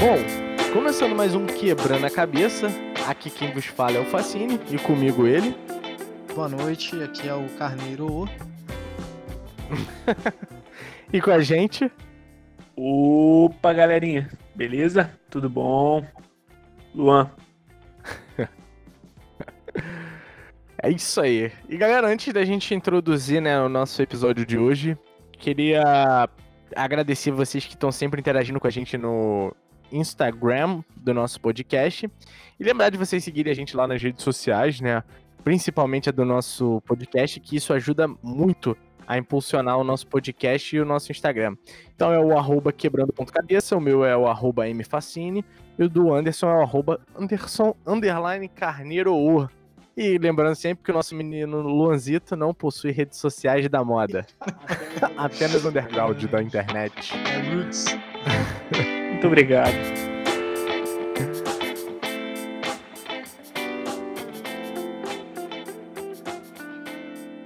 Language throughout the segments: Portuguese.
Bom, começando mais um Quebrando a Cabeça, aqui quem vos fala é o Facine e comigo ele. Boa noite, aqui é o Carneiro. e com a gente. Opa, galerinha, beleza? Tudo bom? Luan. é isso aí. E galera, antes da gente introduzir né, o nosso episódio de hoje, queria agradecer vocês que estão sempre interagindo com a gente no Instagram do nosso podcast. E lembrar de vocês seguirem a gente lá nas redes sociais, né? Principalmente a do nosso podcast, que isso ajuda muito a impulsionar o nosso podcast e o nosso Instagram. Então é o arroba quebrando.cabeça, o meu é o arroba mfacine, e o do Anderson é o arroba Anderson underline carneiro. E lembrando sempre que o nosso menino Luanzito não possui redes sociais da moda. Apenas underground da internet. É roots. Muito obrigado.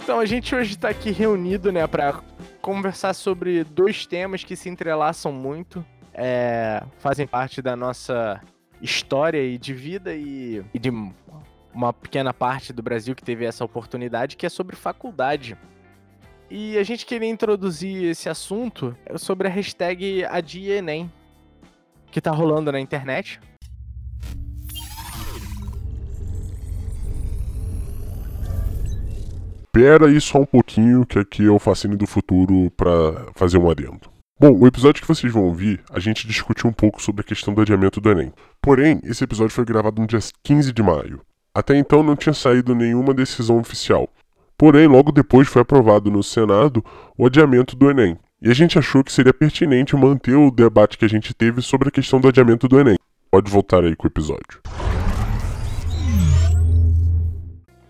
Então a gente hoje está aqui reunido, né, para conversar sobre dois temas que se entrelaçam muito, é, fazem parte da nossa história e de vida e, e de uma pequena parte do Brasil que teve essa oportunidade, que é sobre faculdade. E a gente queria introduzir esse assunto sobre a hashtag AdiaEnem, que tá rolando na internet. Pera aí só um pouquinho, que aqui é o Fascínio do Futuro para fazer um adendo. Bom, o episódio que vocês vão ouvir, a gente discutiu um pouco sobre a questão do adiamento do Enem. Porém, esse episódio foi gravado no dia 15 de maio. Até então não tinha saído nenhuma decisão oficial. Porém, logo depois foi aprovado no Senado o adiamento do Enem. E a gente achou que seria pertinente manter o debate que a gente teve sobre a questão do adiamento do Enem. Pode voltar aí com o episódio.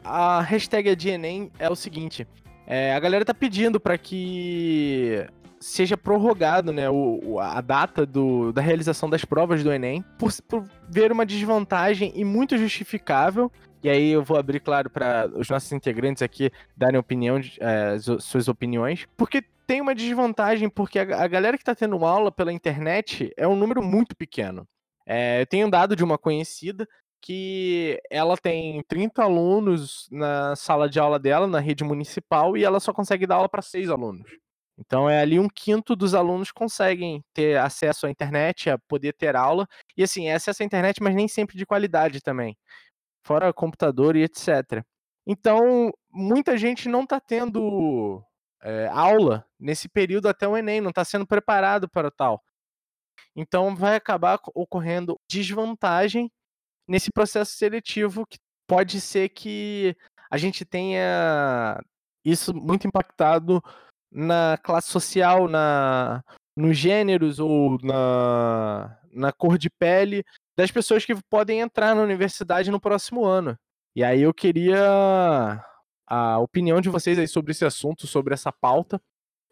A hashtag de Enem é o seguinte: é, a galera tá pedindo para que seja prorrogado né, o, a data do, da realização das provas do Enem, por, por ver uma desvantagem e muito justificável e aí eu vou abrir, claro, para os nossos integrantes aqui darem opinião, é, suas opiniões. Porque tem uma desvantagem, porque a, a galera que está tendo aula pela internet é um número muito pequeno. É, eu tenho um dado de uma conhecida que ela tem 30 alunos na sala de aula dela, na rede municipal, e ela só consegue dar aula para seis alunos. Então é ali um quinto dos alunos conseguem ter acesso à internet, a poder ter aula. E assim, é acesso à internet, mas nem sempre de qualidade também fora computador e etc. Então, muita gente não está tendo é, aula nesse período até o Enem, não está sendo preparado para tal. Então, vai acabar ocorrendo desvantagem nesse processo seletivo que pode ser que a gente tenha isso muito impactado na classe social, na nos gêneros ou na, na cor de pele das pessoas que podem entrar na universidade no próximo ano. E aí eu queria a opinião de vocês aí sobre esse assunto, sobre essa pauta,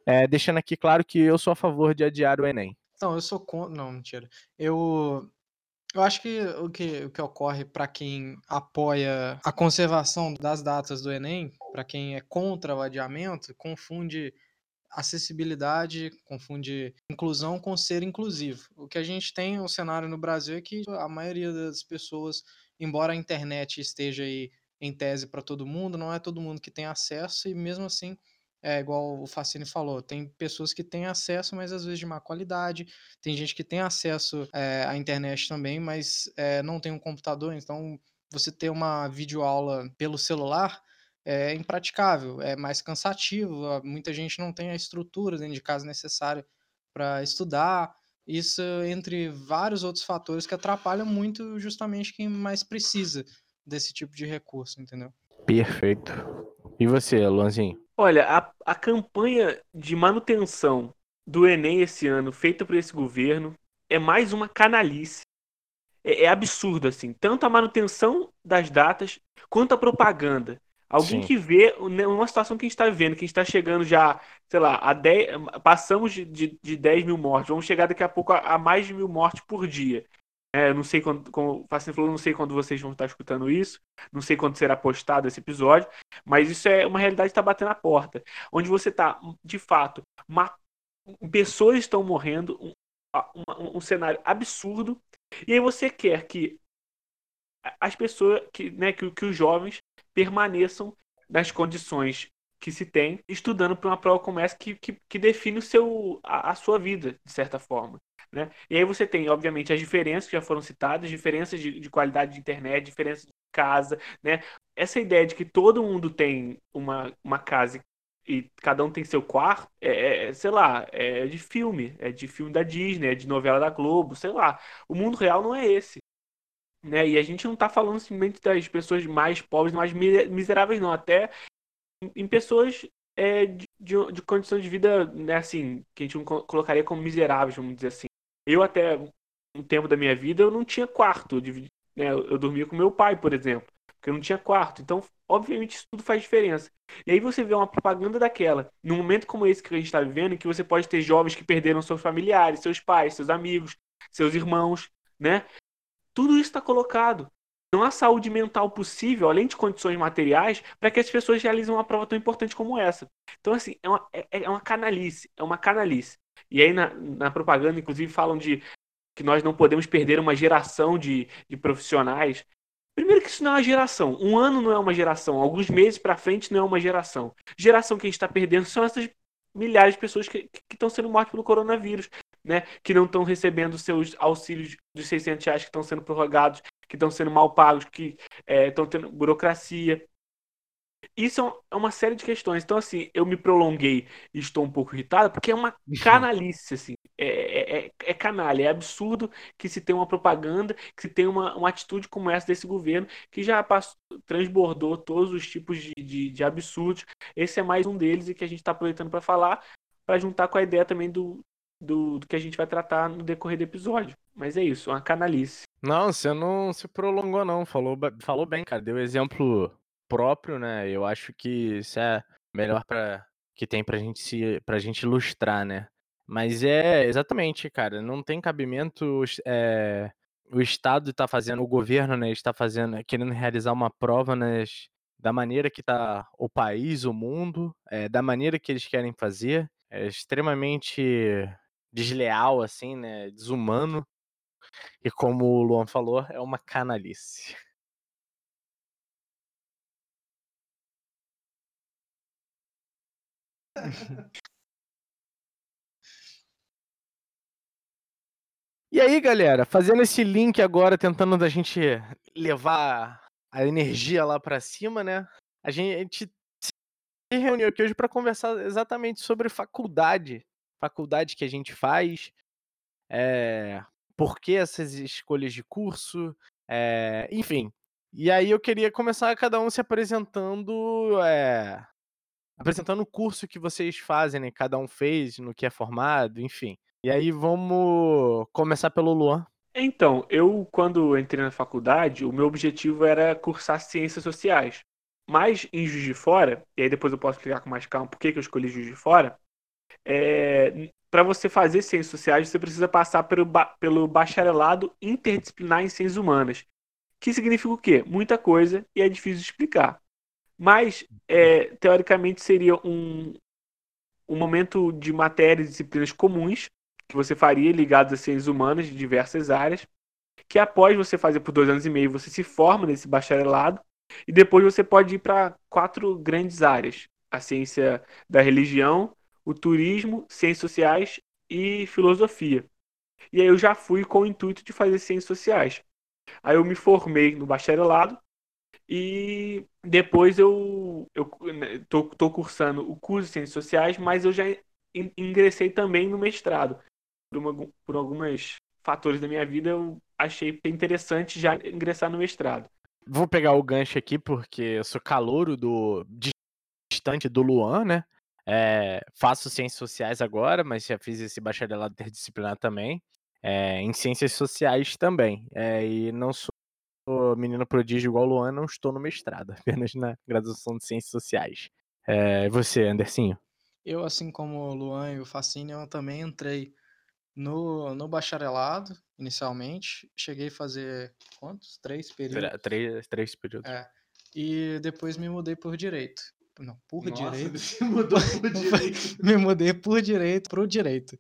é, deixando aqui claro que eu sou a favor de adiar o Enem. Não, eu sou contra. Não, mentira. Eu, eu acho que o que, o que ocorre para quem apoia a conservação das datas do Enem, para quem é contra o adiamento, confunde acessibilidade, confunde inclusão com ser inclusivo. O que a gente tem um cenário no Brasil é que a maioria das pessoas, embora a internet esteja aí em tese para todo mundo, não é todo mundo que tem acesso e mesmo assim é igual o Facine falou, tem pessoas que têm acesso, mas às vezes de má qualidade, tem gente que tem acesso é, à internet também, mas é, não tem um computador, então você ter uma videoaula pelo celular é impraticável, é mais cansativo, muita gente não tem a estrutura dentro de casa necessária para estudar. Isso entre vários outros fatores que atrapalham muito justamente quem mais precisa desse tipo de recurso, entendeu? Perfeito. E você, Luanzinho? Olha, a, a campanha de manutenção do Enem esse ano, feita por esse governo, é mais uma canalice. É, é absurdo, assim. Tanto a manutenção das datas quanto a propaganda. Alguém Sim. que vê né, uma situação que a gente está vivendo, que a gente está chegando já, sei lá, a 10, passamos de, de, de 10 mil mortes, vamos chegar daqui a pouco a, a mais de mil mortes por dia. É, não sei quando, como o Facine falou, não sei quando vocês vão estar escutando isso, não sei quando será postado esse episódio, mas isso é uma realidade que está batendo a porta. Onde você está, de fato, pessoas estão morrendo, um, um cenário absurdo, e aí você quer que as pessoas, que, né, que, que os jovens permaneçam nas condições que se tem estudando para uma prova como essa que, que, que define o seu, a, a, sua vida, de certa forma. Né? E aí você tem, obviamente, as diferenças que já foram citadas, diferenças de, de qualidade de internet, diferenças de casa, né? Essa ideia de que todo mundo tem uma, uma casa e cada um tem seu quarto, é, é, sei lá, é de filme, é de filme da Disney, é de novela da Globo, sei lá. O mundo real não é esse. Né? E a gente não está falando simplesmente das pessoas mais pobres, mais miseráveis, não. Até em pessoas é, de, de, de condições de vida, né, assim, que a gente não colocaria como miseráveis, vamos dizer assim. Eu até um tempo da minha vida eu não tinha quarto, né, eu dormia com meu pai, por exemplo, porque eu não tinha quarto. Então, obviamente, isso tudo faz diferença. E aí você vê uma propaganda daquela, num momento como esse que a gente está vivendo, em que você pode ter jovens que perderam seus familiares, seus pais, seus amigos, seus irmãos, né? Tudo isso está colocado não há saúde mental possível, além de condições materiais, para que as pessoas realizem uma prova tão importante como essa. Então, assim, é uma, é, é uma canalice, é uma canalice. E aí, na, na, propaganda, inclusive, falam de que nós não podemos perder uma geração de, de profissionais. Primeiro que isso não é uma geração. Um ano não é uma geração. Alguns meses para frente não é uma geração. Geração que a gente está perdendo são essas milhares de pessoas que estão sendo mortas pelo coronavírus, né? Que não estão recebendo seus auxílios dos 600 reais que estão sendo prorrogados, que estão sendo mal pagos, que estão é, tendo burocracia. Isso é, é uma série de questões. Então, assim, eu me prolonguei e estou um pouco irritado, porque é uma canalice, assim. É, é, é, é canalha, é absurdo que se tenha uma propaganda, que se tenha uma, uma atitude como essa desse governo, que já passou, transbordou todos os tipos de, de, de absurdos. Esse é mais um deles e que a gente está aproveitando para falar, para juntar com a ideia também do, do, do, que a gente vai tratar no decorrer do episódio. Mas é isso, uma canalice. Não, você não se prolongou, não. Falou, falou bem, cara. Deu exemplo próprio, né? Eu acho que isso é melhor para que tem pra gente se pra gente ilustrar, né? Mas é exatamente, cara, não tem cabimento é, o Estado está fazendo, o governo, né, está fazendo, querendo realizar uma prova nas, da maneira que está o país, o mundo, é, da maneira que eles querem fazer, é extremamente desleal, assim, né, desumano. E como o Luan falou, é uma canalice. E aí, galera, fazendo esse link agora, tentando da gente levar a energia lá para cima, né? A gente se reuniu aqui hoje para conversar exatamente sobre faculdade, faculdade que a gente faz, é, por que essas escolhas de curso, é, enfim. E aí eu queria começar cada um se apresentando, é, apresentando o curso que vocês fazem, né? Cada um fez, no que é formado, enfim. E aí vamos começar pelo Luan. Então, eu quando entrei na faculdade, o meu objetivo era cursar ciências sociais. Mas em Juiz de Fora, e aí depois eu posso explicar com mais calma por que, que eu escolhi Juiz de Fora, é, para você fazer ciências sociais, você precisa passar pelo, pelo bacharelado interdisciplinar em ciências humanas. Que significa o quê? Muita coisa e é difícil de explicar. Mas, é, teoricamente, seria um, um momento de matérias e disciplinas comuns que você faria ligados a ciências humanas de diversas áreas, que após você fazer por dois anos e meio, você se forma nesse bacharelado, e depois você pode ir para quatro grandes áreas: a ciência da religião, o turismo, ciências sociais e filosofia. E aí eu já fui com o intuito de fazer ciências sociais. Aí eu me formei no bacharelado e depois eu, eu né, tô, tô cursando o curso de ciências sociais, mas eu já ingressei também no mestrado. Por, uma, por alguns fatores da minha vida, eu achei interessante já ingressar no mestrado. Vou pegar o gancho aqui porque eu sou calouro do distante do Luan, né? É, faço ciências sociais agora, mas já fiz esse bacharelado interdisciplinar também. É, em ciências sociais também. É, e não sou menino prodígio igual o Luan, não estou no mestrado, apenas na graduação de ciências sociais. É, você, Andercinho? Eu, assim como o Luan e o Facine, eu também entrei no, no bacharelado, inicialmente. Cheguei a fazer quantos? Três períodos? Três, três períodos. É. E depois me mudei por direito. Não, por Nossa, direito. Você mudou por direito. me mudei por direito pro direito.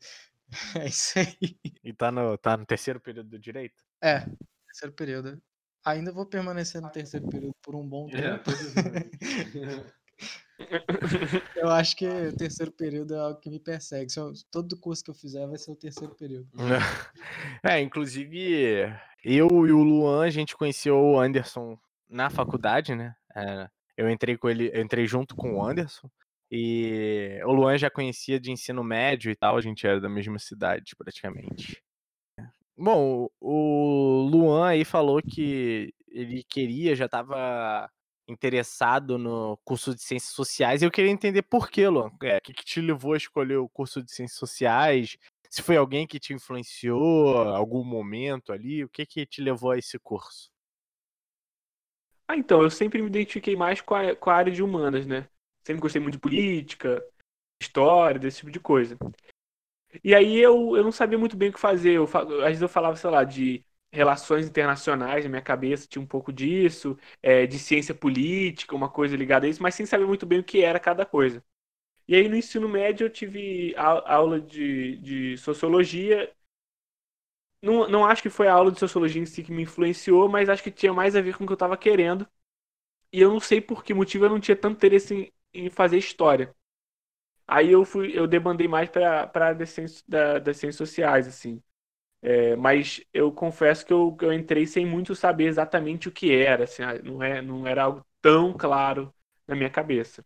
É isso aí. E tá no, tá no terceiro período do direito? É, terceiro período. Ainda vou permanecer no terceiro período por um bom É, tempo. Eu acho que o terceiro período é algo que me persegue. Eu- todo curso que eu fizer vai ser o terceiro período. É, inclusive, eu e o Luan, a gente conheceu o Anderson na faculdade, né? É, eu entrei com ele, eu entrei junto com o Anderson. E o Luan já conhecia de ensino médio e tal, a gente era da mesma cidade, praticamente. Bom, o Luan aí falou que ele queria, já estava interessado no curso de Ciências Sociais, e eu queria entender por quê, Luan. É, o que, que te levou a escolher o curso de Ciências Sociais? Se foi alguém que te influenciou, algum momento ali, o que que te levou a esse curso? Ah, então, eu sempre me identifiquei mais com a, com a área de humanas, né? Sempre gostei muito de política, história, desse tipo de coisa. E aí eu, eu não sabia muito bem o que fazer. Eu, às vezes eu falava, sei lá, de relações internacionais na minha cabeça, tinha um pouco disso, é, de ciência política, uma coisa ligada a isso, mas sem saber muito bem o que era cada coisa. E aí no ensino médio eu tive a- aula de, de sociologia. Não, não acho que foi a aula de sociologia em si que me influenciou, mas acho que tinha mais a ver com o que eu estava querendo. E eu não sei por que motivo eu não tinha tanto interesse em, em fazer história. Aí eu fui, eu debandei mais para para das ciências, da- das ciências sociais, assim. É, mas eu confesso que eu, eu entrei sem muito saber exatamente o que era, assim, ah, não é, não era algo tão claro na minha cabeça.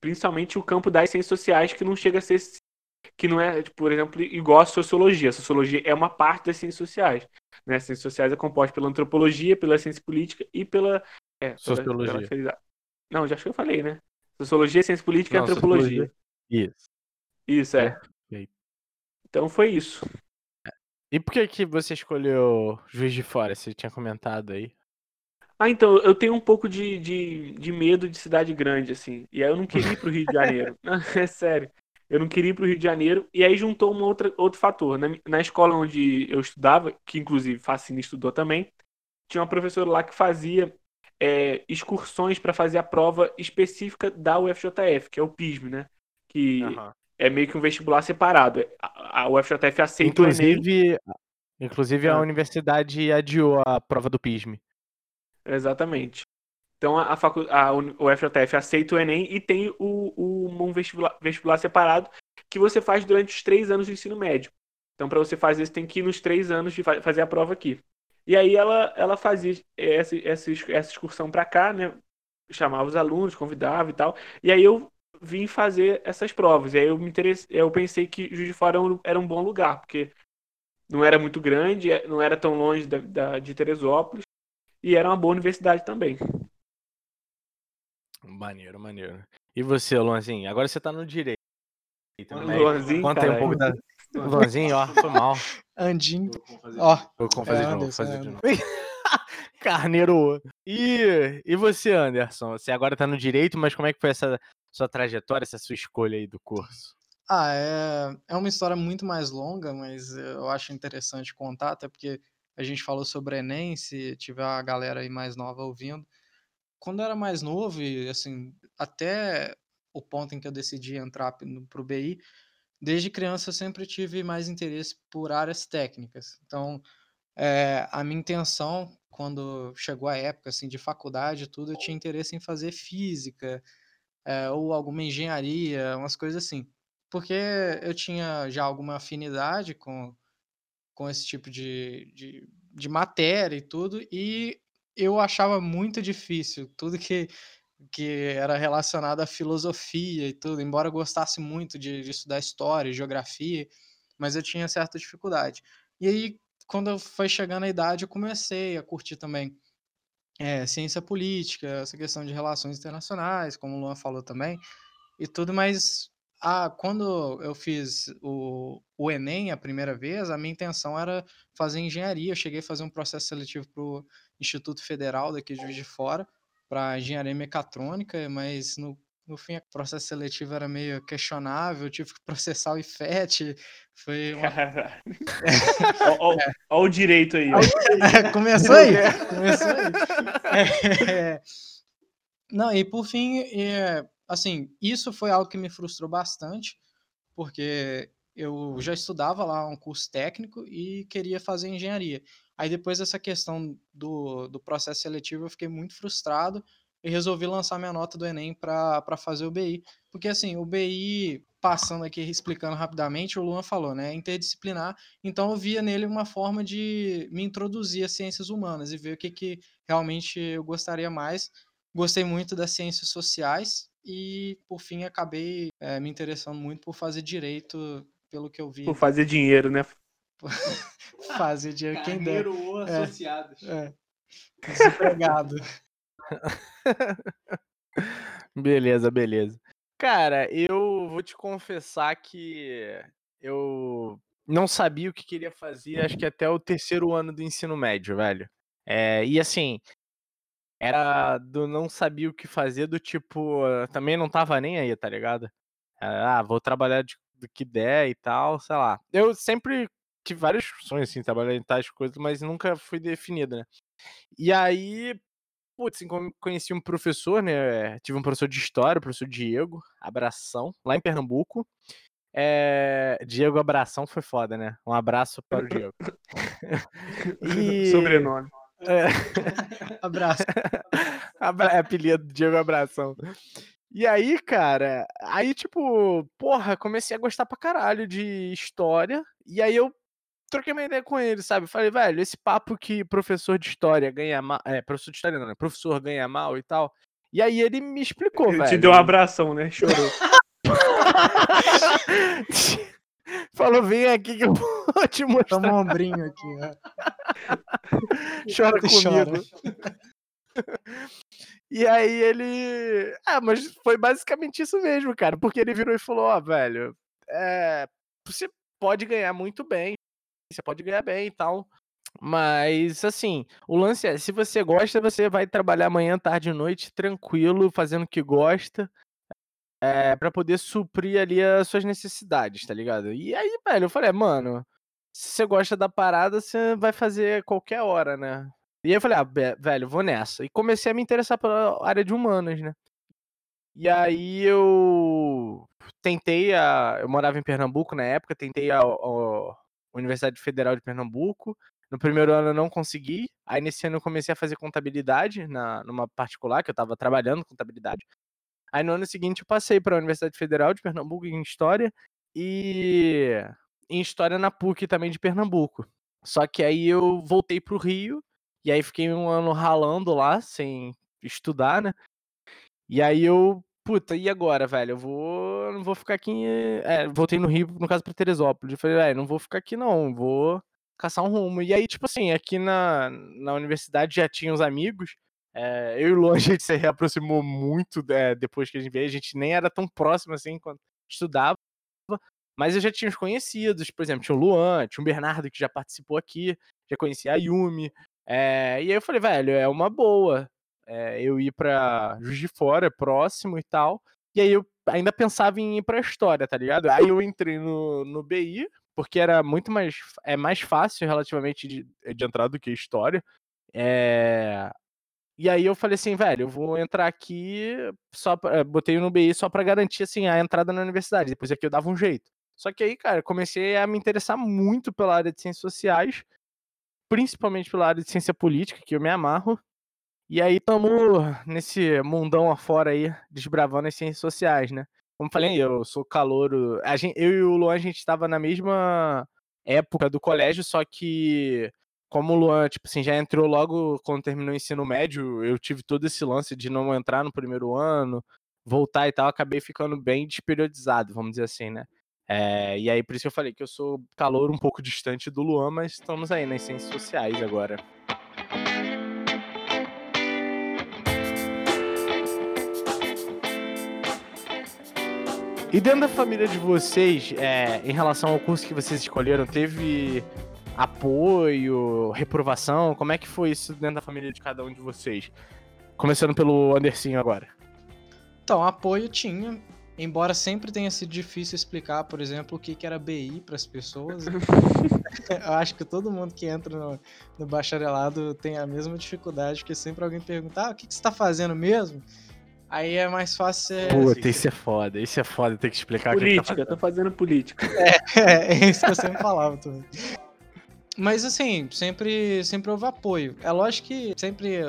Principalmente o campo das ciências sociais, que não chega a ser, que não é, tipo, por exemplo, igual a sociologia. A sociologia é uma parte das ciências sociais, né? As ciências sociais é composta pela antropologia, pela ciência política e pela, é, pela- Sociologia. pela- não, já acho que eu falei, né? Sociologia, ciência política Não, e antropologia. sociologia. Isso. Isso, é. Perfeito. Então foi isso. E por que que você escolheu Juiz de Fora? Você tinha comentado aí. Ah, então, eu tenho um pouco de, de, de medo de cidade grande, assim. E aí eu não queria ir pro Rio de Janeiro. Não, é sério. Eu não queria ir pro Rio de Janeiro. E aí juntou um outra, outro fator. Na, na escola onde eu estudava, que inclusive Facine estudou também, tinha uma professora lá que fazia é, excursões para fazer a prova específica da UFJF, que é o PISM, né? Que Aham. é meio que um vestibular separado. A, a UFJF aceita o Enem. Inclusive, inclusive a Ah. universidade adiou a prova do PISM. Exatamente. Então a, facu- a uni- o FJF aceita o Enem e tem o, o- um vestibular, vestibular separado que você faz durante os três anos do ensino médio. Então, para você fazer isso, tem que ir nos três anos de fa- fazer a prova aqui. E aí ela, ela fazia essa, essa, essa excursão para cá, né? Chamava os alunos, convidava e tal. E aí eu vim fazer essas provas. E aí eu me interessei, eu pensei que Juiz de Fora era um, bom lugar, porque não era muito grande, é- não era tão longe da, da- de Teresópolis e era uma boa universidade também. Maneiro, maneiro. E você, Luanzinho? Agora você tá no direito. né? Luanzinho, Conta aí um pouco da. Luanzinho, ó, foi mal. Andinho. Ó, Vou fazer É, de novo, vou fazer é, de novo. Carneiro. E, e você, Anderson? Você agora tá no direito, mas como é que foi essa sua trajetória, essa sua escolha aí do curso? Ah, é, é uma história muito mais longa, mas eu acho interessante contar, até porque a gente falou sobre Enem, se tiver a galera aí mais nova ouvindo. Quando eu era mais novo, e assim, até o ponto em que eu decidi entrar para o BI, desde criança eu sempre tive mais interesse por áreas técnicas. Então, é, a minha intenção, quando chegou a época assim, de faculdade tudo, eu tinha interesse em fazer física, é, ou alguma engenharia, umas coisas assim. Porque eu tinha já alguma afinidade com, com esse tipo de, de, de matéria e tudo, e eu achava muito difícil tudo que, que era relacionado à filosofia e tudo, embora eu gostasse muito de, de estudar história e geografia, mas eu tinha certa dificuldade. E aí, quando foi chegando a idade, eu comecei a curtir também é, ciência política, essa questão de relações internacionais, como o Luan falou também, e tudo, mas ah, quando eu fiz o, o Enem a primeira vez, a minha intenção era fazer engenharia. Eu cheguei a fazer um processo seletivo para o Instituto Federal daqui de Juiz de Fora, para engenharia mecatrônica, mas no, no fim o processo seletivo era meio questionável, eu tive que processar o IFET, foi uma... Olha o direito aí. ó. começou aí, começou aí. É, Não, e por fim, é, assim, isso foi algo que me frustrou bastante, porque eu já estudava lá um curso técnico e queria fazer engenharia. Aí depois dessa questão do, do processo seletivo eu fiquei muito frustrado e resolvi lançar minha nota do Enem para fazer o BI. Porque assim, o BI, passando aqui, explicando rapidamente, o Luan falou, né? É interdisciplinar, então eu via nele uma forma de me introduzir às ciências humanas e ver o que, que realmente eu gostaria mais. Gostei muito das ciências sociais e, por fim, acabei é, me interessando muito por fazer direito, pelo que eu vi. Por fazer dinheiro, né? fazer dinheiro. Quem der. ou É. associados. É. Desempregado. Beleza, beleza. Cara, eu vou te confessar que eu não sabia o que queria fazer, acho que até o terceiro ano do ensino médio, velho. É, e assim, era do não sabia o que fazer, do tipo, eh, também não tava nem aí, tá ligado? Ah, vou trabalhar de- do que der e tal, sei lá. Eu sempre tive vários sonhos, assim, trabalhar em tais coisas, mas nunca fui definido, né? E aí, putz, con- conheci um professor, né? Tive um professor de história, o professor Diego, abração, lá em Pernambuco. É, Diego Abração foi foda, né? Um abraço para o Diego. E- Sobrenome. É, Abraço. abra- é apelido Diego Abração. E aí, cara, aí, tipo, porra, comecei a gostar pra caralho de história. E aí eu troquei uma ideia com ele, sabe? Falei, velho, esse papo que professor de história ganha mal. É, professor de história não, né? Professor ganha mal e tal. E aí ele me explicou, Ele velho. te deu um abração, né? Chorou. Falou, vem aqui que eu vou te mostrar. Toma um ombrinho aqui, ó. Chora comigo. E aí ele. Ah, mas foi basicamente isso mesmo, cara. Porque ele virou e falou: Ó, velho, é, você pode ganhar muito bem, você pode ganhar bem e tal. Mas, assim, o lance é: se você gosta, você vai trabalhar amanhã, tarde e noite, tranquilo, fazendo o que gosta. É, pra poder suprir ali as suas necessidades, tá ligado? E aí, velho, eu falei, mano, se você gosta da parada, você vai fazer qualquer hora, né? E aí eu falei, ah, velho, vou nessa. E comecei a me interessar pela área de humanas, né? E aí eu tentei a. Eu morava em Pernambuco na época, tentei a, a Universidade Federal de Pernambuco. No primeiro ano eu não consegui. Aí nesse ano eu comecei a fazer contabilidade na, numa particular, que eu tava trabalhando contabilidade. Aí no ano seguinte eu passei para a Universidade Federal de Pernambuco em História e em História na PUC também de Pernambuco. Só que aí eu voltei pro Rio e aí fiquei um ano ralando lá sem estudar, né? E aí eu, puta, e agora, velho? Eu vou, não vou ficar aqui, é, voltei no Rio, no caso pra Teresópolis. Eu falei, velho, não vou ficar aqui não, vou caçar um rumo. E aí, tipo assim, aqui na, na universidade já tinha uns amigos é, eu e o Luan, a gente se reaproximou muito é, depois que a gente veio. A gente nem era tão próximo assim quando estudava. Mas eu já tinha os conhecidos, por exemplo, tinha o Luan, tinha o Bernardo que já participou aqui, já conhecia a Yumi. é, e aí eu falei, velho, é uma boa é, eu ir pra Juiz de Fora, próximo e tal. E aí eu ainda pensava em ir pra História, tá ligado? Aí eu entrei no, no BI, porque era muito mais, é mais fácil relativamente de, de entrar do que História. É, e aí eu falei assim, velho, eu vou entrar aqui só pra, eh, botei no BI só pra garantir assim a entrada na universidade. Depois aqui eu dava um jeito. Só que aí, cara, comecei a me interessar muito pela área de ciências sociais, principalmente pela área de ciência política, que eu me amarro. E aí tamo nesse mundão afora aí, desbravando as ciências sociais, né? Como falei, eu sou calouro. A gente, eu e o Luan, a gente estava na mesma época do colégio, só que como o Luan, tipo assim, já entrou logo quando terminou o ensino médio, eu tive todo esse lance de não entrar no primeiro ano, voltar e tal, acabei ficando bem desperiodizado, vamos dizer assim, né? É, e aí por isso que eu falei que eu sou calor um pouco distante do Luan, mas estamos aí nas ciências sociais agora. E dentro da família de vocês, é, em relação ao curso que vocês escolheram, teve apoio, reprovação? Como é que foi isso dentro da família de cada um de vocês? Começando pelo Andercinho agora. Então, apoio tinha, embora sempre tenha sido difícil explicar, por exemplo, o que, que era BI para as pessoas. Eu acho que todo mundo que entra no, no bacharelado tem a mesma dificuldade, porque sempre alguém pergunta: ah, o que, que você está fazendo mesmo? Aí é mais fácil você. Puta, isso é foda, isso é foda, tem que explicar o que que tá Política, tô fazendo política. É, é isso que eu sempre falava também. Mas assim, sempre, sempre houve apoio. É lógico que sempre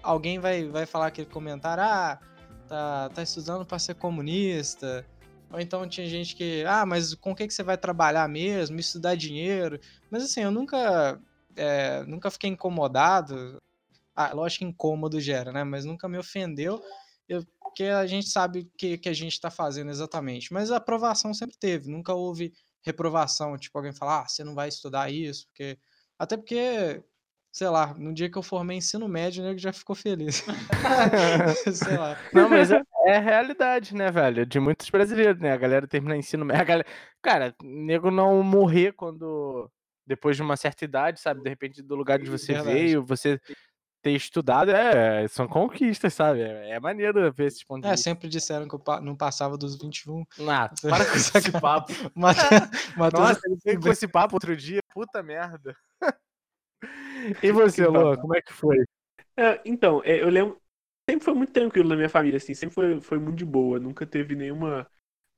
alguém vai, vai falar aquele comentário, ah, tá, tá estudando pra ser comunista. Ou então tinha gente que, ah, mas com o que, que você vai trabalhar mesmo? Isso dá dinheiro. Mas assim, eu nunca, é, nunca fiquei incomodado. Ah, lógico que incômodo gera, né? Mas nunca me ofendeu. Eu, porque a gente sabe o que, que a gente tá fazendo exatamente. Mas a aprovação sempre teve. Nunca houve reprovação, tipo, alguém falar, ah, você não vai estudar isso, porque. Até porque, sei lá, no dia que eu formei ensino médio, o nego já ficou feliz. sei lá. Não, mas é, é a realidade, né, velho? De muitos brasileiros, né? A galera termina ensino médio. a galera- Cara, nego não morrer quando. Depois de uma certa idade, sabe? De repente, do lugar de você Verdade. veio, você ter estudado, é, são conquistas, sabe? É, é maneiro ver esse ponto de É, vista. sempre disseram que eu pa- não passava dos 21. Ah, para com esse papo. Mate- Nossa, ele veio com esse papo outro dia. Puta merda. E você, Lô, como é que foi? É, então, é, eu lembro. Sempre foi muito tranquilo na minha família, assim, sempre foi, foi muito de boa. Nunca teve nenhuma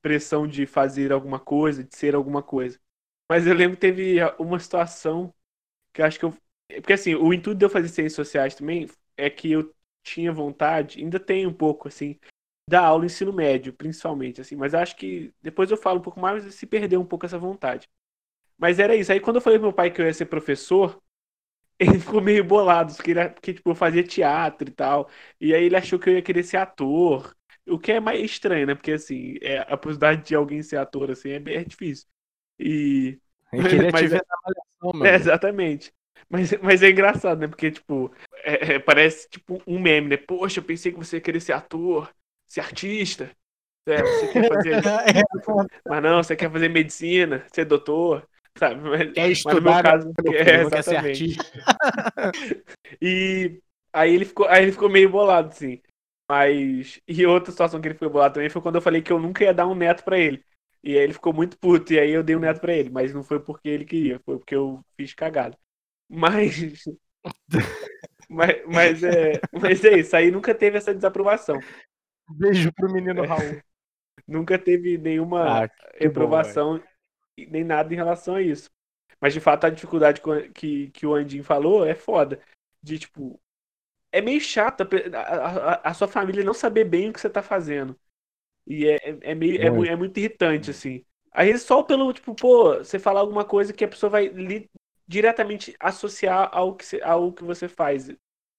pressão de fazer alguma coisa, de ser alguma coisa. Mas eu lembro que teve uma situação que eu acho que eu. Porque assim, o intuito de eu fazer ciências sociais também é que eu tinha vontade, ainda tenho um pouco, assim, da aula no ensino médio, principalmente, assim, mas acho que depois eu falo um pouco mais, se perdeu um pouco essa vontade. Mas era isso. Aí quando eu falei pro meu pai que eu ia ser professor, ele ficou meio bolado, porque, ele- porque tipo, eu fazia teatro e tal. E aí ele achou que eu ia querer ser ator. O que é mais estranho, né? Porque assim, é, a possibilidade de alguém ser ator assim é bem é difícil. E. Eu queria Mas te é- ver na malhação, meu. É, exatamente. Mas, mas é engraçado, né? Porque, tipo, é- é, parece tipo um meme, né? Poxa, eu pensei que você ia querer ser ator, ser artista. É, você quer fazer. É, Mas não, você quer fazer medicina, ser doutor, sabe? Mas, Quer mas no meu estudar, caso, é, quer ser artista. E aí ele ficou, aí ele ficou meio bolado, assim. Mas. E outra situação que ele ficou bolado também foi quando eu falei que eu nunca ia dar um neto pra ele. E aí ele ficou muito puto, e aí eu dei um neto pra ele. Mas não foi porque ele queria, foi porque eu fiz cagada. Mas. mas, mas, é, mas é isso, aí nunca teve essa desaprovação. Beijo pro menino Raul. Nunca teve nenhuma Ah, bom, reprovação e nem nada em relação a isso. Mas de fato a dificuldade que, que o Andin falou é foda. De tipo, é meio chato a, a- a- sua família não saber bem o que você tá fazendo. E é, é, é meio, é, é muito irritante, assim. Aí só pelo, tipo, pô, você falar alguma coisa que a pessoa vai li- diretamente associar ao que, você, ao que você faz.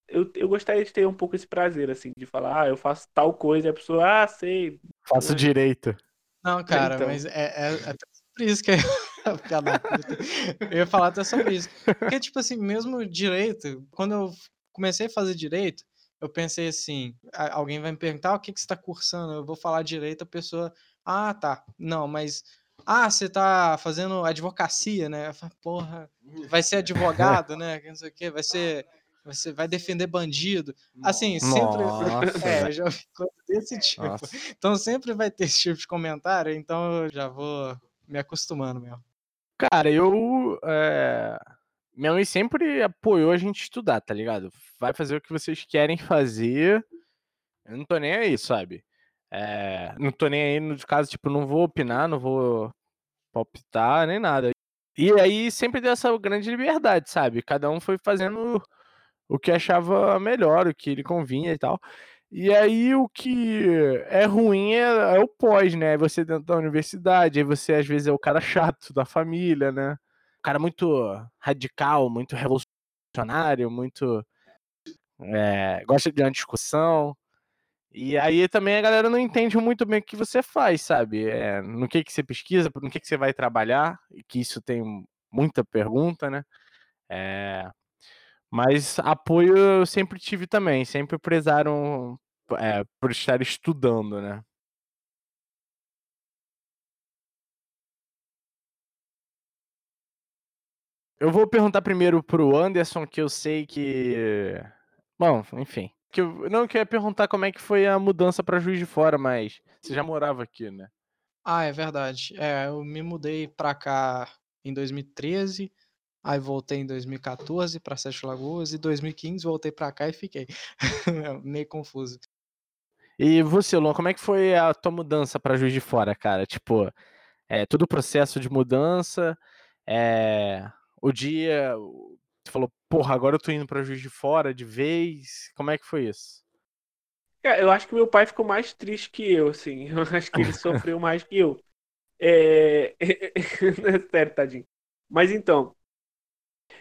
Eu, eu gostaria de ter um pouco esse prazer, assim, de falar, ah, eu faço tal coisa, e a pessoa, ah, sei. Faço direito. Não, cara, Então. mas é, é, é até sobre isso que eu... Eu ia falar até sobre isso. Porque, tipo assim, mesmo direito, quando eu comecei a fazer direito, eu pensei assim, alguém vai me perguntar "Ah, o que, que você está cursando, eu vou falar direito, a pessoa, ah, tá, não, mas, ah, você tá fazendo advocacia, né? Falo, porra, vai ser advogado, né? que Não sei o quê, vai ser, você vai defender bandido. Assim, sempre... Nossa, É, eu já ouvi coisa desse tipo. Nossa. Então sempre vai ter esse tipo de comentário, então eu já vou me acostumando mesmo. Cara, eu. é, Minha mãe sempre apoiou a gente estudar, tá ligado? Vai fazer o que vocês querem fazer. Eu não tô nem aí, sabe? É, Não tô nem aí, no caso, tipo, não vou opinar, não vou palpitar, nem nada. E aí sempre deu essa grande liberdade, sabe? Cada um foi fazendo o que achava melhor, o que lhe convinha e tal. E aí o que é ruim é, é o pós, né? Você dentro da universidade, aí você às vezes é o cara chato da família, né? O cara muito radical, muito revolucionário, muito. é, gosta de uma discussão. E aí também a galera não entende muito bem o que você faz, sabe? É, no que, que você pesquisa, no que, que você vai trabalhar, e que isso tem muita pergunta, né? É, mas apoio eu sempre tive também, sempre prezaram é, por estar estudando, né? Eu vou perguntar primeiro pro Anderson, que eu sei que. Bom, enfim. Que eu... Não, que eu ia perguntar como é que foi a mudança pra Juiz de Fora, mas você já morava aqui, né? Ah, é verdade. É, eu me mudei pra cá em 2013, aí voltei em 2014 pra Sete Lagoas e 2015 voltei pra cá e fiquei. Meio confuso. E você, Luan, como é que foi a tua mudança pra Juiz de Fora, cara? Tipo, é, todo o processo de mudança, é, o dia, falou, porra, agora eu tô indo pra Juiz de Fora de vez, como é que foi isso? Cara, eu acho que meu pai ficou mais triste que eu, assim. Eu acho que ele sofreu mais que eu. É... Sério, tadinho. Mas então,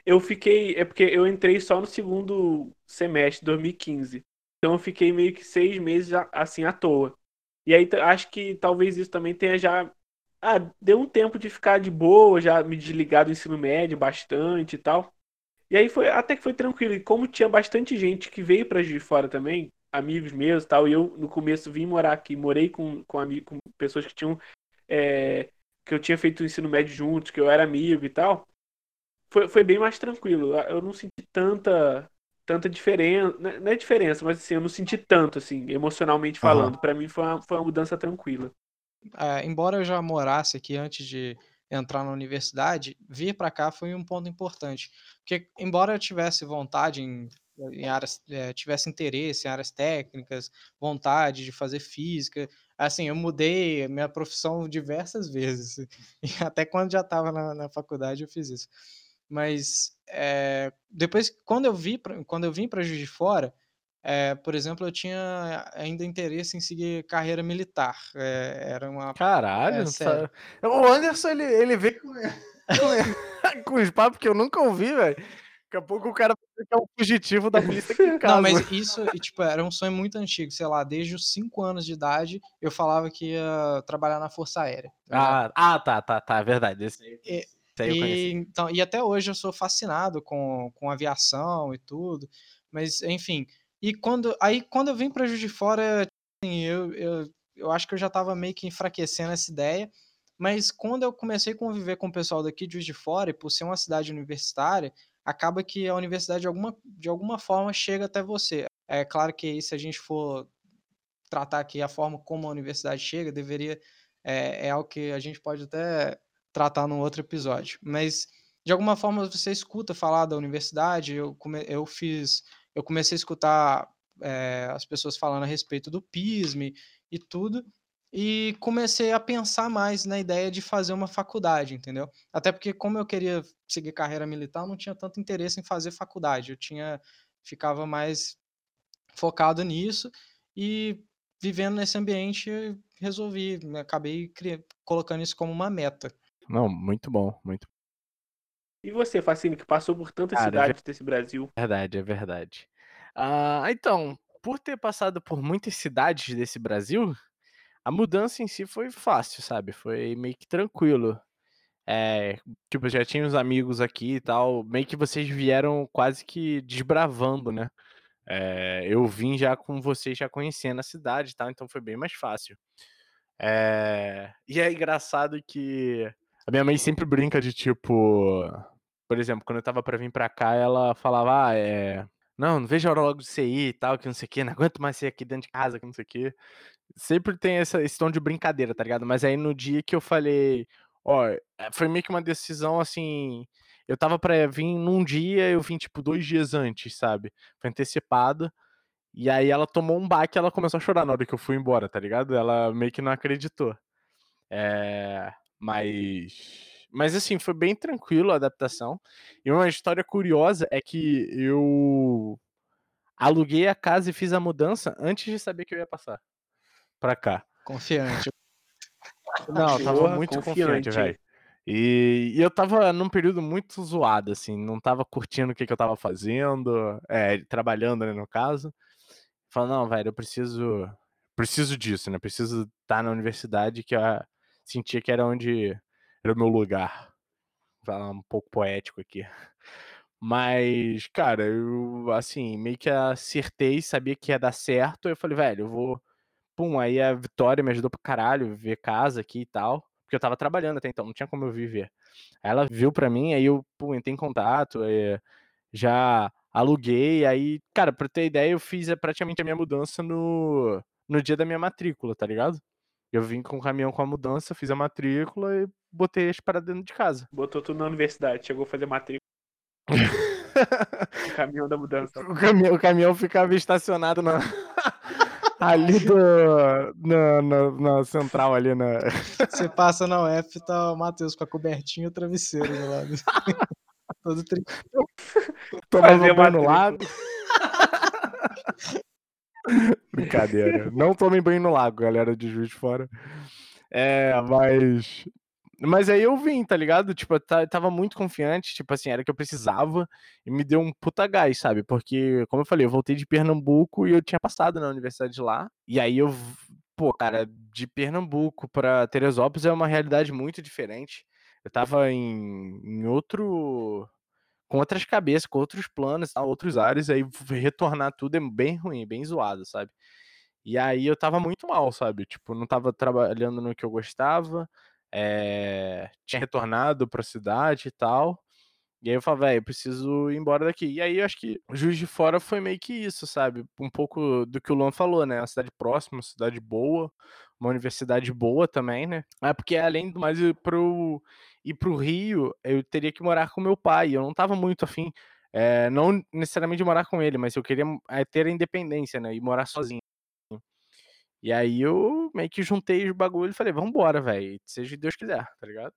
eu fiquei. É porque eu entrei só no segundo semestre, 2015. Então eu fiquei meio que seis meses assim à toa. E aí acho que talvez isso também tenha já. Ah, deu um tempo de ficar de boa, já me desligar do ensino médio bastante e tal. E aí foi até que foi tranquilo. E como tinha bastante gente que veio para de fora também, amigos meus e tal, e eu no começo vim morar aqui, morei com, com, amigos, com pessoas que tinham. É, que eu tinha feito o ensino médio juntos, que eu era amigo e tal. Foi, foi bem mais tranquilo. Eu não senti tanta tanta diferença. Né, não é diferença, mas assim, eu não senti tanto, assim, emocionalmente falando. Uhum. para mim foi uma, foi uma mudança tranquila. É, embora eu já morasse aqui antes de entrar na universidade, vir para cá foi um ponto importante. Porque, embora eu tivesse vontade em, em áreas, é, tivesse interesse em áreas técnicas, vontade de fazer física, assim, eu mudei minha profissão diversas vezes. E até quando já estava na, na faculdade eu fiz isso. Mas é, depois, quando eu vi, quando eu vim para Juiz de Fora, é, por exemplo, eu tinha ainda interesse em seguir carreira militar. É, era uma. Caralho, é, o Anderson ele, ele veio com, com, com os papos que eu nunca ouvi, velho. Daqui a pouco o cara é um fugitivo da polícia aqui em casa. Não, mas isso, tipo, era um sonho muito antigo, sei lá, desde os 5 anos de idade eu falava que ia trabalhar na Força Aérea. Tá ah, ah, tá, tá, tá, é verdade. Esse... E, e, então, e até hoje eu sou fascinado com, com aviação e tudo, mas enfim. E quando aí quando eu vim para Juiz de Fora, assim, eu, eu, eu acho que eu já estava meio que enfraquecendo essa ideia, mas quando eu comecei a conviver com o pessoal daqui de Juiz de Fora, e por ser uma cidade universitária, acaba que a universidade de alguma, de alguma forma chega até você. É claro que se a gente for tratar aqui a forma como a universidade chega, deveria é, é algo que a gente pode até tratar num outro episódio. Mas de alguma forma você escuta falar da universidade. Eu, eu fiz, eu comecei a escutar é, as pessoas falando a respeito do PISM e tudo, e comecei a pensar mais na ideia de fazer uma faculdade, entendeu? Até porque como eu queria seguir carreira militar, eu não tinha tanto interesse em fazer faculdade. Eu tinha ficava mais focado nisso e vivendo nesse ambiente resolvi, acabei colocando isso como uma meta. Não, muito bom, muito E você, Facine, que passou por tantas Cara, cidades desse Brasil? Verdade, é verdade. Ah, então, por ter passado por muitas cidades desse Brasil, a mudança em si foi fácil, sabe? Foi meio que tranquilo. É, tipo, já tinha uns amigos aqui e tal, meio que vocês vieram quase que desbravando, né? É, eu vim já com vocês já conhecendo a cidade e tal, então foi bem mais fácil. É, e é engraçado que a minha mãe sempre brinca de tipo. Por exemplo, quando eu tava pra vir pra cá, ela falava, ah, é. Não, não vejo a hora logo de ir e tal, que não sei o quê, não aguento mais ser aqui dentro de casa, que não sei o quê. Sempre tem essa, esse tom de brincadeira, tá ligado? Mas aí no dia que eu falei, ó, é, foi meio que uma decisão assim. Eu tava pra vir num dia, eu vim tipo dois dias antes, sabe? Foi antecipado. E aí ela tomou um baque ela começou a chorar na hora que eu fui embora, tá ligado? Ela meio que não acreditou. É. Mas. Mas assim, foi bem tranquilo a adaptação. E uma história curiosa é que eu aluguei a casa e fiz a mudança antes de saber que eu ia passar pra cá. Confiante. Não, eu tava muito confiante, velho. E, e, eu tava num período muito zoado, assim, não tava curtindo o que, que eu tava fazendo, é, trabalhando, né, no caso. Falando, não, velho, eu preciso, preciso disso, né, preciso estar tá na universidade que a, sentia que era onde era o meu lugar. Vou falar um pouco poético aqui. Mas, cara, eu, assim, meio que acertei, sabia que ia dar certo. Eu falei, velho, eu vou. Pum, aí a Vitória me ajudou pra caralho, ver casa aqui e tal. Porque eu tava trabalhando até então, não tinha como eu viver. Aí ela viu pra mim, aí eu, pum, entrei em contato, eh, já aluguei. Aí, cara, pra ter ideia, eu fiz eh, praticamente a minha mudança no, no dia da minha matrícula, tá ligado? Eu vim com o caminhão com a mudança, fiz a matrícula e botei as paradas dentro de casa. Botou tudo na universidade, chegou a fazer matrícula. o caminhão da mudança. O caminhão, o caminhão ficava estacionado na, Ali do. Na, na, na central ali na. Você passa na UF, tá o Matheus com a cobertinha e o travesseiro do lado. Todo tri... Tomava Fazia banho no lago. Brincadeira. Não tomem banho no lago, galera de Juiz de Fora. É, mas. Mas aí eu vim, tá ligado? Tipo, eu ta- tava muito confiante, tipo assim, era o que eu precisava e me deu um puta gás, sabe? Porque, como eu falei, eu voltei de Pernambuco e eu tinha passado na universidade lá. E aí eu, pô, cara, de Pernambuco pra Teresópolis é uma realidade muito diferente. Eu tava em, em outro. com outras cabeças, com outros planos, tal, outros ares, aí retornar tudo é bem ruim, bem zoado, sabe? E aí eu tava muito mal, sabe? Tipo, não tava trabalhando no que eu gostava, eh, tinha retornado pra cidade e tal. E aí eu falei, velho, preciso ir embora daqui. E aí eu acho que Juiz de Fora foi meio que isso, sabe? Um pouco do que o Luan falou, né? Uma cidade próxima, uma cidade boa, uma universidade boa também, né? É porque além do mais, ir pro, ir pro Rio, eu teria que morar com meu pai. Eu não tava muito afim, eh, não necessariamente de morar com ele, mas eu queria eh, ter a independência, né? E morar sozinho. E aí eu meio que juntei os bagulho e falei, vambora, velho, seja o que Deus quiser, tá ligado?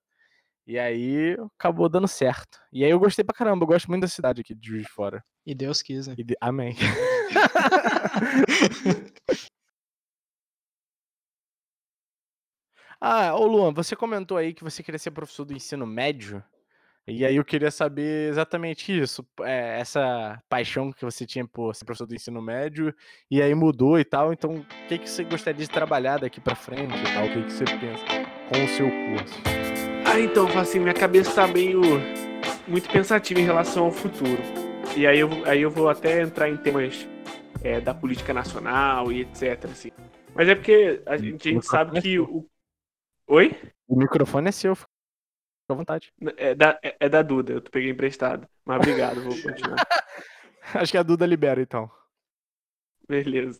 E aí acabou dando certo. E aí eu gostei pra caramba, eu gosto muito da cidade aqui de Juiz de Fora. E Deus quis, né? De- Amém. ah, ô Luan, você comentou aí que você queria ser professor do ensino médio. E aí eu queria saber exatamente isso, é, essa paixão que você tinha por ser professor do ensino médio, e aí mudou e tal, então o que, que você gostaria de trabalhar daqui pra frente e tal, o que, que você pensa com o seu curso? Ah, então, assim, minha cabeça tá meio muito pensativa em relação ao futuro. E aí eu, aí eu vou até entrar em temas é, da política nacional e etc, assim. Mas é porque a gente, a gente sabe que o... Oi? O microfone é seu, fica à vontade. É da, é- é da Duda, eu peguei emprestado. Mas obrigado, vou continuar. Acho que a Duda libera, então. Beleza.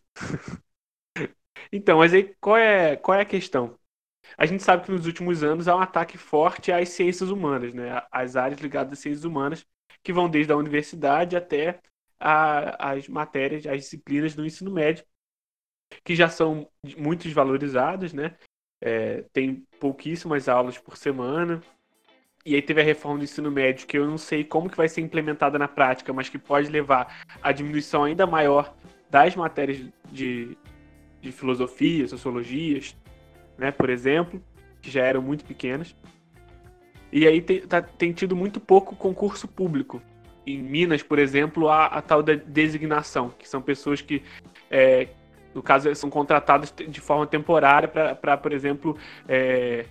Então, mas aí qual é, qual é a questão? A gente sabe que nos últimos anos há um ataque forte às ciências humanas, né? Às áreas ligadas às ciências humanas, que vão desde a universidade até a- as matérias, as disciplinas do ensino médio, que já são muito desvalorizadas, né? É, tem pouquíssimas aulas por semana. E aí teve a reforma do ensino médio, que eu não sei como que vai ser implementada na prática, mas que pode levar à diminuição ainda maior das matérias de, de filosofia, sociologias, né, por exemplo, que já eram muito pequenas. E aí tem, tá- tem tido muito pouco concurso público. Em Minas, por exemplo, há a tal da designação, que são pessoas que, é, no caso, são contratadas de forma temporária para, por exemplo, é,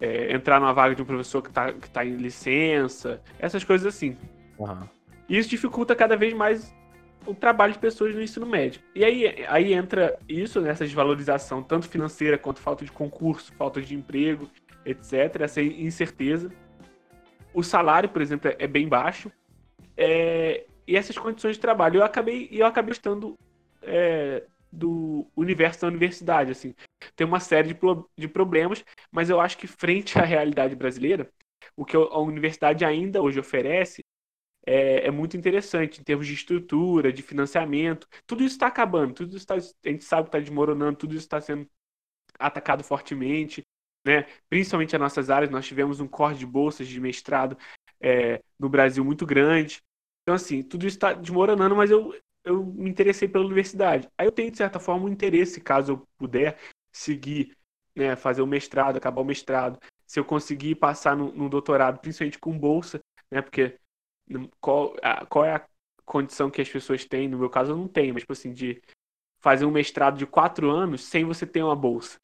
é, entrar numa vaga de um professor que está que tá em licença, essas coisas assim. E isso dificulta cada vez mais o trabalho de pessoas no ensino médio. E aí, aí entra isso, nessa desvalorização, tanto financeira quanto falta de concurso, falta de emprego, etc., essa incerteza. O salário, por exemplo, é bem baixo. É, e essas condições de trabalho. Eu acabei, eu acabei estando é, do universo da universidade. Assim. Tem uma série de, de problemas, mas eu acho que frente à realidade brasileira, o que a universidade ainda hoje oferece é, é muito interessante em termos de estrutura, de financiamento. Tudo isso está acabando, tudo isso tá, a gente sabe que está desmoronando, tudo isso está sendo atacado fortemente, né? principalmente as nossas áreas. Nós tivemos um corte de bolsas de mestrado é, no Brasil muito grande. Então, assim, tudo isso está desmoronando, mas eu, eu me interessei pela universidade. Aí eu tenho, de certa forma, um interesse, caso eu puder seguir, né, fazer o mestrado, acabar o mestrado, se eu conseguir passar no, no doutorado, principalmente com bolsa, né, porque qual, a- qual é a condição que as pessoas têm, no meu caso eu não tenho, mas tipo assim, de fazer um mestrado de quatro anos sem você ter uma bolsa.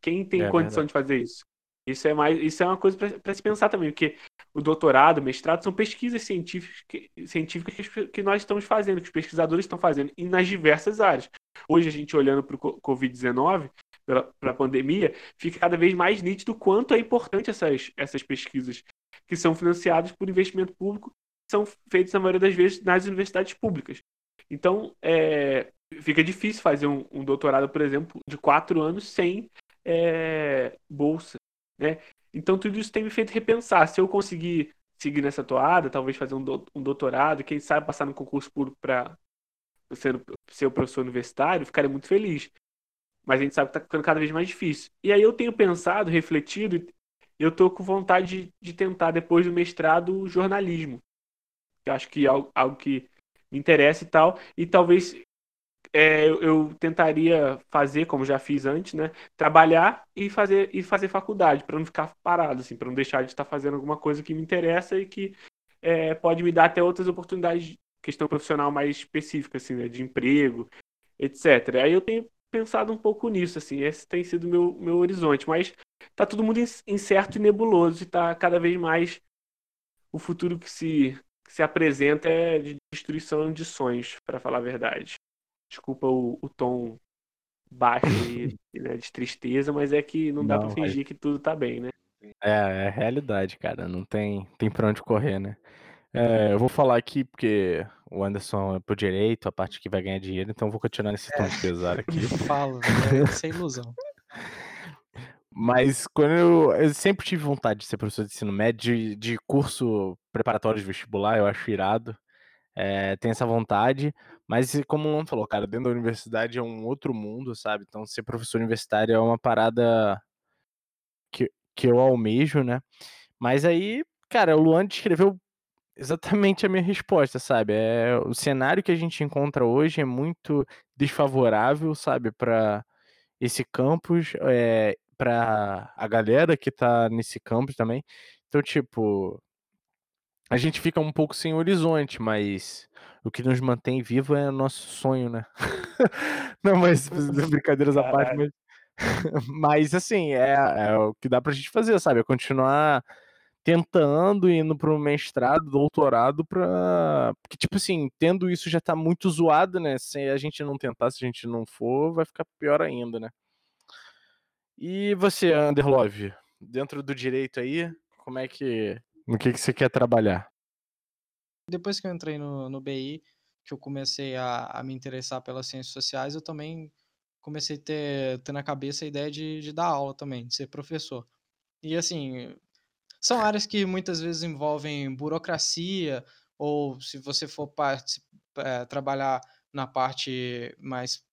Quem tem É condição de fazer isso? Isso é mais, isso é uma coisa para se pensar também, porque o doutorado, o mestrado são pesquisas científicas, que, científicas que, as- que nós estamos fazendo, que os pesquisadores estão fazendo, e nas diversas áreas. Hoje a gente olhando para o Covid-19, para a pandemia, fica cada vez mais nítido quanto é importante essas, essas pesquisas que são financiadas por investimento público, são feitas na maioria das vezes nas universidades públicas. Então, é, fica difícil fazer um, um doutorado, por exemplo, de quatro anos sem é, bolsa, né? Então, tudo isso tem me feito repensar. Se eu conseguir seguir nessa toada, talvez fazer um, um doutorado, quem sabe passar no concurso público para ser, ser professor universitário, ficaria muito feliz. Mas a gente sabe que está ficando cada vez mais difícil. E aí eu tenho pensado, refletido, eu tô com vontade de, de tentar, depois do mestrado, jornalismo. Eu acho que é algo, algo que me interessa e tal, e talvez é, eu, tentaria fazer, como já fiz antes, né? Trabalhar e fazer, e fazer faculdade, para não ficar parado, assim, para não deixar de estar fazendo alguma coisa que me interessa e que é, pode me dar até outras oportunidades, questão profissional mais específica, assim, né? De emprego, etc. Aí eu tenho pensado um pouco nisso, assim, esse tem sido meu meu horizonte, mas tá todo mundo incerto e nebuloso e tá cada vez mais o futuro que se que se apresenta é de destruição de sonhos, para falar a verdade. Desculpa o, o tom baixo aí, né, de tristeza, mas é que não dá para fingir que tudo tá bem, né? É, é realidade, cara. Não tem, tem pra onde correr, né? É, eu vou falar aqui porque o Anderson é pro direito, a parte que vai ganhar dinheiro, então eu vou continuar nesse tom de pesar aqui. Falo, é sem ilusão. Mas quando eu, eu sempre tive vontade de ser professor de ensino médio, de, de curso preparatório de vestibular, eu acho irado. É, tem essa vontade, mas como o Luan falou, cara, dentro da universidade é um outro mundo, sabe? Então ser professor universitário é uma parada que, que eu almejo, né? Mas aí, cara, o Luan descreveu exatamente a minha resposta, sabe? É, o cenário que a gente encontra hoje é muito desfavorável, sabe, para esse campus, é, para a galera que tá nesse campus também. Então, tipo, a gente fica um pouco sem horizonte, mas o que nos mantém vivo é o nosso sonho, né? Não, mas brincadeiras à parte, mas, mas assim, é, é, o que dá pra gente fazer, sabe? É continuar tentando, indo pro mestrado, doutorado. Porque, tipo assim, tendo isso já tá muito zoado, né? Se a gente não tentar, se a gente não for, vai ficar pior ainda, né? E você, Underlove, dentro do direito aí, como é que no que, que você quer trabalhar? Depois que eu entrei no, no BI, que eu comecei a, a me interessar pelas ciências sociais, eu também comecei a ter, ter na cabeça a ideia de, de dar aula também, de ser professor. E assim, são áreas que muitas vezes envolvem burocracia, ou se você for part, é, trabalhar na parte mais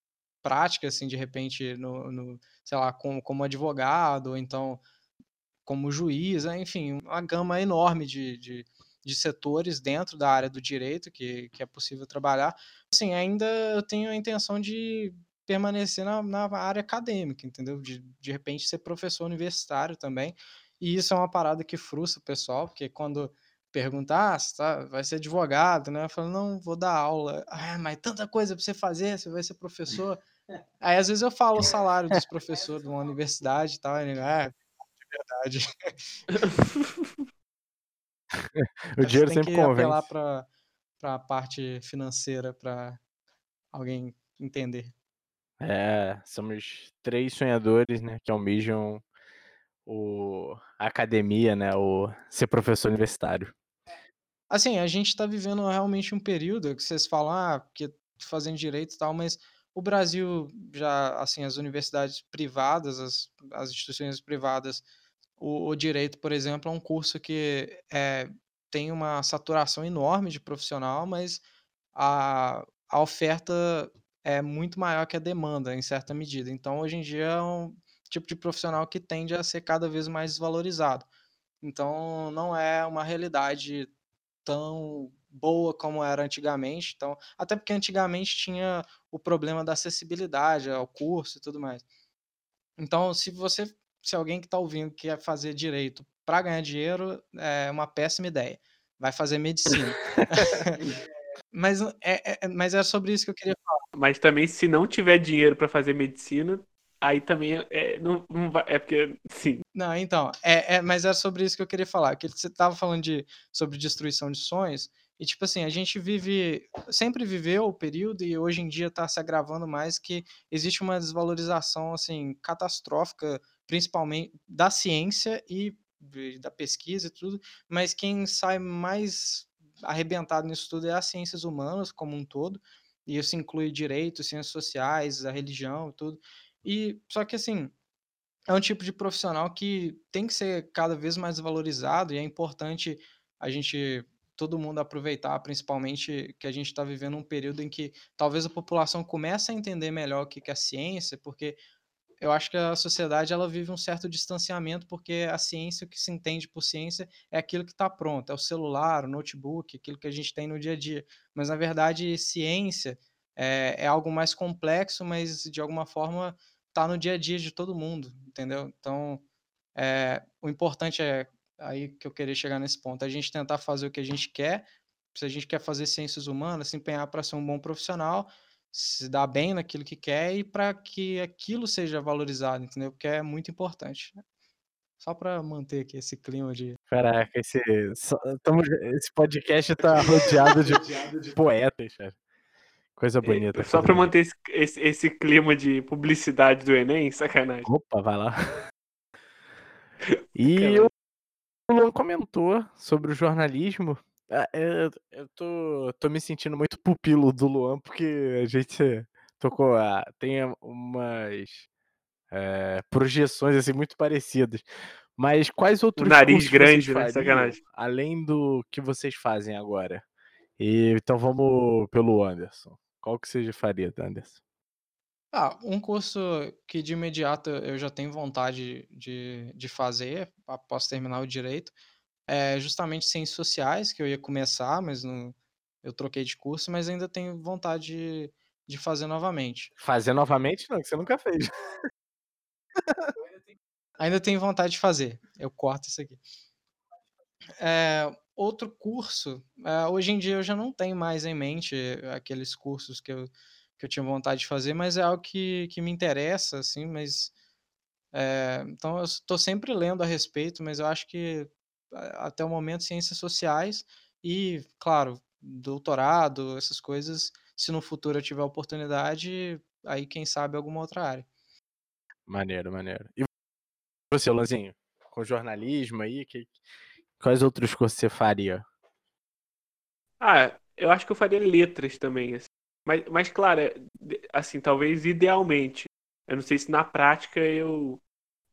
prática, assim, de repente, no, no sei lá, como, como advogado, ou então como juiz, né, enfim, uma gama enorme de, de, de, setores dentro da área do direito que, que é possível trabalhar. Assim, ainda eu tenho a intenção de permanecer na, na área acadêmica, entendeu? De, de repente ser professor universitário também. E isso é uma parada que frustra o pessoal, porque quando perguntar, ah, tá, vai ser advogado, né? Eu falo, não, vou dar aula. Ah, mas tanta coisa para você fazer, você vai ser professor. Aí às vezes eu falo o salário dos professores de uma universidade e tal, e, ah, verdade. o dinheiro tem sempre que convence. apelar para a parte financeira para alguém entender. É, somos três sonhadores, né, que almejam o a academia, né, o ser professor universitário. Assim, a gente está vivendo realmente um período que vocês falam, ah, que fazendo direito e tal, mas o Brasil já, assim, as universidades privadas, as, as instituições privadas o, o direito, por exemplo, é um curso que é, tem uma saturação enorme de profissional, mas a, a oferta é muito maior que a demanda, em certa medida. Então, hoje em dia, é um tipo de profissional que tende a ser cada vez mais desvalorizado. Então, não é uma realidade tão boa como era antigamente. Então, até porque antigamente tinha o problema da acessibilidade ao curso e tudo mais. Então, se você se alguém que está ouvindo quer fazer direito para ganhar dinheiro, é uma péssima ideia. Vai fazer medicina. mas, é, é, mas é sobre isso que eu queria falar. Mas também, se não tiver dinheiro para fazer medicina, aí também é, não, não vai, é porque, sim. Não, então, é, é, mas é sobre isso que eu queria falar. Que você estava falando de, sobre destruição de sonhos, e tipo assim, a gente vive, sempre viveu o período e hoje em dia está se agravando mais que existe uma desvalorização assim catastrófica principalmente da ciência e da pesquisa e tudo, mas quem sai mais arrebentado nisso tudo é as ciências humanas como um todo, e isso inclui direito, ciências sociais, a religião e tudo. E só que assim, é um tipo de profissional que tem que ser cada vez mais valorizado e é importante a gente todo mundo aproveitar, principalmente que a gente está vivendo um período em que talvez a população comece a entender melhor o que é a ciência, porque eu acho que a sociedade ela vive um certo distanciamento porque a ciência, o que se entende por ciência é aquilo que está pronto, é o celular, o notebook, aquilo que a gente tem no dia a dia. Mas na verdade, ciência é, é algo mais complexo, mas de alguma forma está no dia a dia de todo mundo, entendeu? Então, é, o importante é aí que eu queria chegar nesse ponto, a gente tentar fazer o que a gente quer. Se a gente quer fazer ciências humanas, se empenhar para ser um bom profissional, se dar bem naquilo que quer e para que aquilo seja valorizado, entendeu? Porque é muito importante. Só para manter aqui esse clima de. Caraca, esse, esse podcast tá rodeado de poetas, cara. Coisa bonita. É, Só bonita. manter esse, esse, esse clima de publicidade do Enem, sacanagem. Opa, vai lá. E o Luan comentou sobre o jornalismo. Ah, Eu, eu tô, tô me sentindo muito pupilo do Luan, porque a gente tocou. a- Tem umas é, projeções assim muito parecidas. Mas quais outros nariz cursos vocês grande, né? Sacanagem. além do que vocês fazem agora? E, então vamos pelo Anderson. Qual que você faria, Anderson? Ah, um curso que de imediato eu já tenho vontade de, de fazer após terminar o direito é justamente ciências sociais, que eu ia começar, mas não, eu troquei de curso, mas ainda tenho vontade de, de fazer novamente. Fazer novamente? Não, que você nunca fez. Ainda tenho vontade de fazer. Eu corto isso aqui. É, outro curso, é, hoje em dia eu já não tenho mais em mente aqueles cursos que eu, que eu tinha vontade de fazer, mas é algo que, que me interessa, assim, mas. é, então eu estou sempre lendo a respeito, mas eu acho que até o momento ciências sociais e, claro, doutorado, essas coisas, se no futuro eu tiver oportunidade, aí quem sabe alguma outra área. Maneiro, maneiro. E você, Lanzinho? Com jornalismo aí, que, quais outros cursos você faria? Ah, eu acho que eu faria letras também. assim. Mas, mas claro, é, assim, talvez idealmente. Eu não sei se na prática eu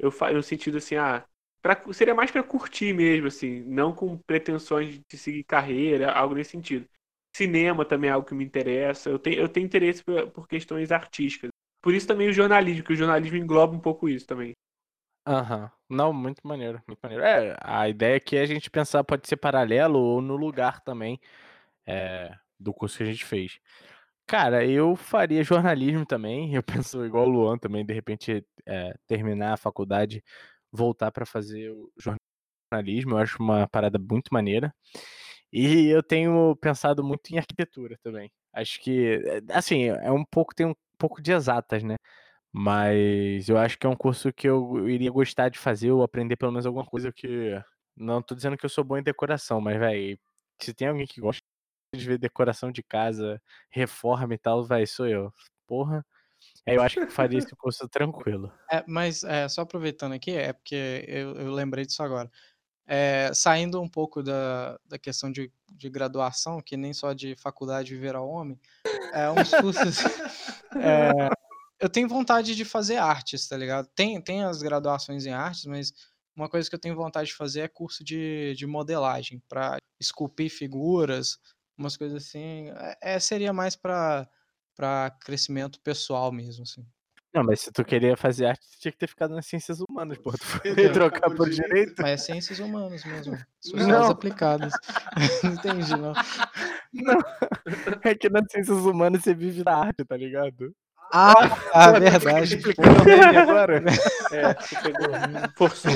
eu faria no sentido assim, ah, pra, seria mais pra curtir mesmo, assim, não com pretensões de seguir carreira, algo nesse sentido. Cinema também é algo que me interessa. Eu tenho, eu tenho interesse por, por questões artísticas. Por isso também o jornalismo, que o jornalismo engloba um pouco isso também. Aham. Não, muito maneiro, muito maneiro. É, a ideia aqui é a gente pensar, pode ser paralelo ou no lugar também é, do curso que a gente fez. Cara, eu faria jornalismo também. Eu penso igual o Luan também, de repente é, terminar a faculdade, voltar para fazer o jornalismo. Eu acho uma parada muito maneira. E eu tenho pensado muito em arquitetura também. Acho que, é, assim, é um pouco, tem um pouco de exatas, né? Mas eu acho que é um curso que eu iria gostar de fazer ou aprender pelo menos alguma coisa que. Não tô dizendo que eu sou bom em decoração, mas, velho, se tem alguém que gosta de ver decoração de casa, reforma e tal, vai, sou eu. Porra. Aí eu acho que eu faria esse curso tranquilo. É, mas é, só aproveitando aqui, é porque eu, eu lembrei disso agora. É, saindo um pouco da, da questão de, de graduação, que nem só de faculdade viver ao homem, é, uns cursos. é, eu tenho vontade de fazer artes, tá ligado? Tem, tem as graduações em artes, mas uma coisa que eu tenho vontade de fazer é curso de, de modelagem, para esculpir figuras, umas coisas assim. É, é, seria mais para crescimento pessoal mesmo, assim. Não, mas se tu queria fazer arte, tu tinha que ter ficado nas ciências humanas, pô. Tu foi trocar por direito? Mas é ciências humanas mesmo. Sociais aplicadas. não entendi, não. Não. É que nas ciências humanas você vive da arte, tá ligado? Ah, tu fica verdade. explicando bem agora. É, você pegou, forçou.